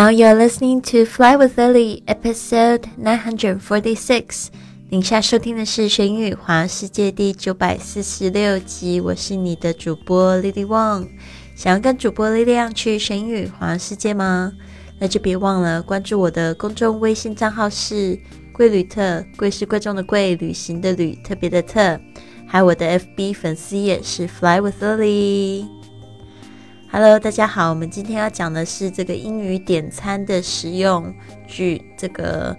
Now you're listening to Fly with Lily, episode nine hundred forty-six。您下收听的是《神语环世界》第九百四十六集。我是你的主播 Lily Wang。想要跟主播力量去神语环世界吗？那就别忘了关注我的公众微信账号是“贵旅特”，贵是贵重的贵，旅行的旅，特别的特。还有我的 FB 粉丝页是 Fly with Lily。Hello，大家好，我们今天要讲的是这个英语点餐的实用句，这个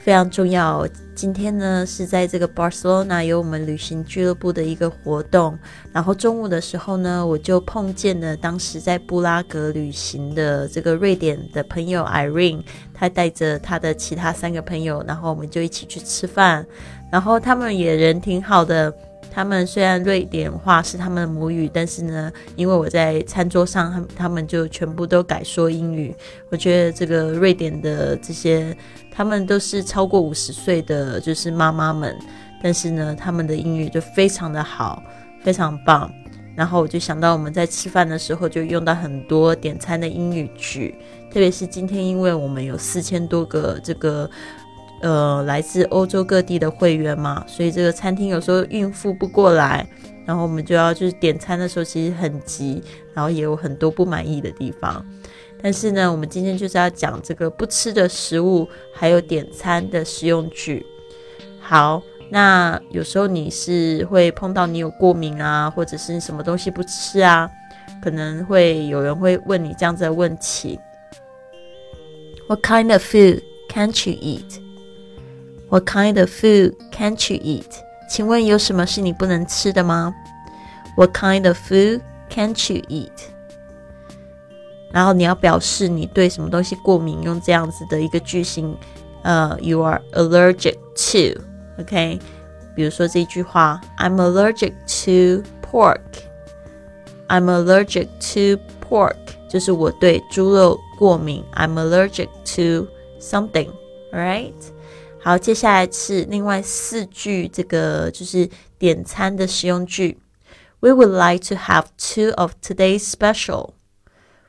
非常重要。今天呢是在这个 Barcelona 有我们旅行俱乐部的一个活动，然后中午的时候呢，我就碰见了当时在布拉格旅行的这个瑞典的朋友 Irene，他带着他的其他三个朋友，然后我们就一起去吃饭，然后他们也人挺好的。他们虽然瑞典话是他们的母语，但是呢，因为我在餐桌上，他他们就全部都改说英语。我觉得这个瑞典的这些，他们都是超过五十岁的，就是妈妈们，但是呢，他们的英语就非常的好，非常棒。然后我就想到我们在吃饭的时候就用到很多点餐的英语句，特别是今天，因为我们有四千多个这个。呃，来自欧洲各地的会员嘛，所以这个餐厅有时候应付不过来，然后我们就要就是点餐的时候其实很急，然后也有很多不满意的地方。但是呢，我们今天就是要讲这个不吃的食物，还有点餐的实用句。好，那有时候你是会碰到你有过敏啊，或者是什么东西不吃啊，可能会有人会问你这样子的问题：What kind of food can't you eat？eat？What kind of food can't you eat？请问有什么是你不能吃的吗？What kind of food can't you eat？然后你要表示你对什么东西过敏，用这样子的一个句型，呃，You are allergic to。OK，比如说这句话，I'm allergic to pork。I'm allergic to pork，就是我对猪肉过敏。I'm allergic to something。 Alright。好，接下来是另外四句，这个就是点餐的实用句。We would like to have two of today's special.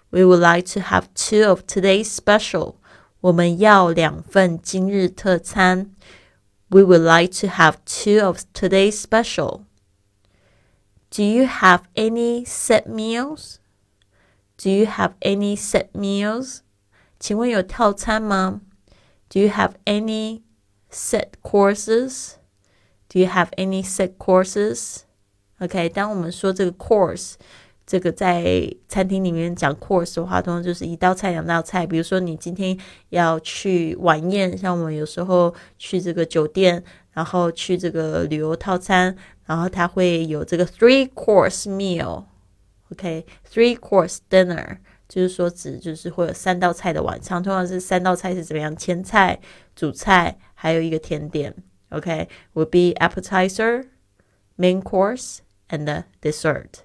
We would like to have two of today's special. 我们要两份今日特餐。We would like to have two of today's special. Do you have any set meals? Do you have any set meals? 请问有套餐吗？Do you have any set courses? Do you have any set courses? OK，当我们说这个 course，这个在餐厅里面讲 course 的话，通常就是一道菜、两道菜。比如说你今天要去晚宴，像我们有时候去这个酒店，然后去这个旅游套餐，然后它会有这个 three course meal。OK，three course dinner。 就是说，指就是会有三道菜的晚餐，通常是三道菜是怎么样？前菜、主菜，还有一个甜点。OK，will be appetizer, main course and the dessert.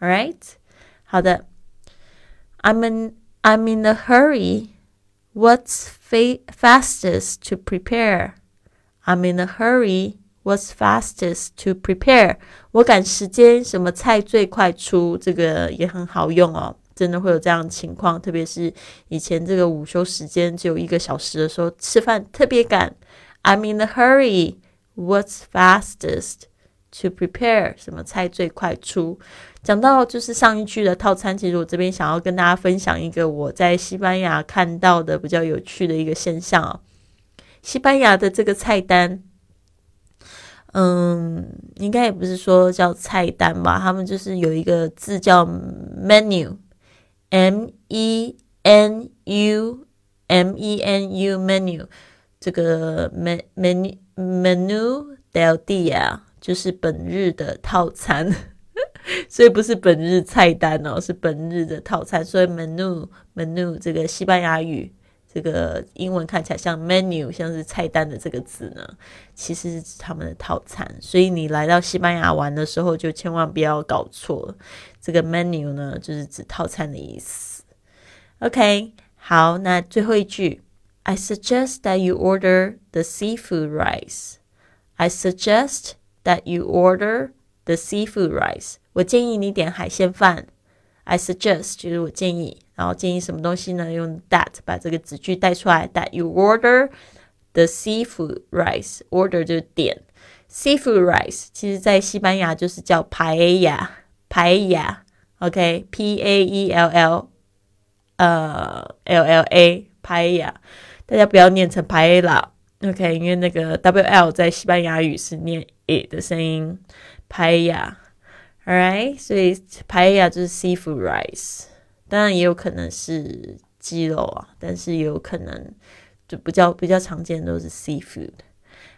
All right，好的。I'm in I'm in a hurry. What's fa fastest to prepare? I'm in a hurry. What's fastest to prepare? 我赶时间，什么菜最快出？这个也很好用哦。 真的会有这样的情况，特别是以前这个午休时间只有一个小时的时候，吃饭特别赶。I'm in a hurry. What's fastest to prepare？什么菜最快出？讲到就是上一句的套餐，其实我这边想要跟大家分享一个我在西班牙看到的比较有趣的一个现象啊。西班牙的这个菜单，嗯，应该也不是说叫菜单吧，他们就是有一个字叫 menu。M E N U M E N U menu 这个 men menu menu del dia 就是本日的套餐，所以不是本日菜单哦，是本日的套餐。所以 menu menu 这个西班牙语这个英文看起来像 menu 像是菜单的这个字呢，其实是指他们的套餐。所以你来到西班牙玩的时候，就千万不要搞错。这个 menu 呢，就是指套餐的意思。OK，好，那最后一句，I suggest that you order the seafood rice. I suggest that you order the seafood rice. 我建议你点海鲜饭。I suggest 就是我建议然后建议什么东西呢？用 that 把这个子句带出来。That you order the seafood rice. Order 就是点 seafood rice，其实在西班牙就是叫 paella，paella。OK，P A E L L，呃，L L A，paella。大家不要念成 paella，OK，因为那个 W L 在西班牙语是念 e 的声音，paella。Alright，所以 paella 就是 seafood rice。当然也有可能是鸡肉啊，但是也有可能就比较比较常见都是 seafood。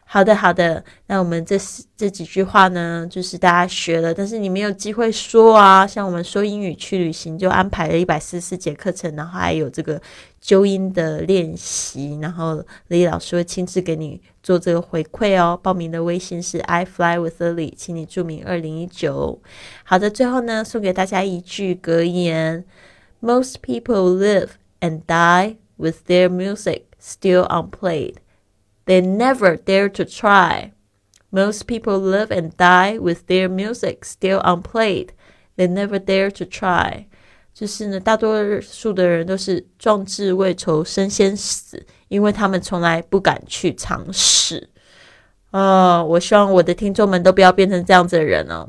好的，好的，那我们这这几句话呢，就是大家学了，但是你没有机会说啊。像我们说英语去旅行，就安排了一百四十四节课程，然后还有这个纠音的练习，然后李老师会亲自给你做这个回馈哦。报名的微信是 I fly with Lily，请你注明二零一九。好的，最后呢，送给大家一句格言 ：Most people live and die with their music still unplayed。They never dare to try. Most people live and die with their music still unplayed. They never dare to try. 就是呢，大多数的人都是壮志未酬身先死，因为他们从来不敢去尝试。呃，我希望我的听众们都不要变成这样子的人哦。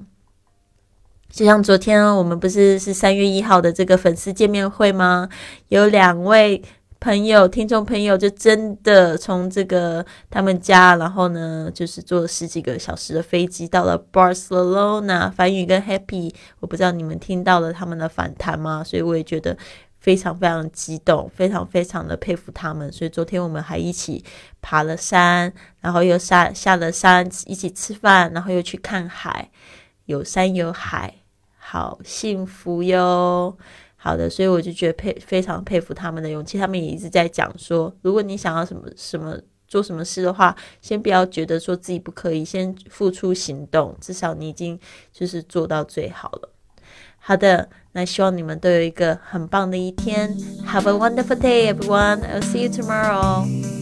就像昨天我们不是是三月一号的这个粉丝见面会吗？有两位。朋友、听众朋友就真的从这个他们家，然后呢，就是坐十几个小时的飞机到了 Barcelona。樊宇跟 Happy，我不知道你们听到了他们的反弹吗？所以我也觉得非常非常激动，非常非常的佩服他们。所以昨天我们还一起爬了山，然后又下下了山，一起吃饭，然后又去看海，有山有海，好幸福哟。好的，所以我就觉得佩非常佩服他们的勇气。他们也一直在讲说，如果你想要什么什么做什么事的话，先不要觉得说自己不可以，先付出行动，至少你已经就是做到最好了。好的，那希望你们都有一个很棒的一天。Have a wonderful day, everyone. I'll see you tomorrow.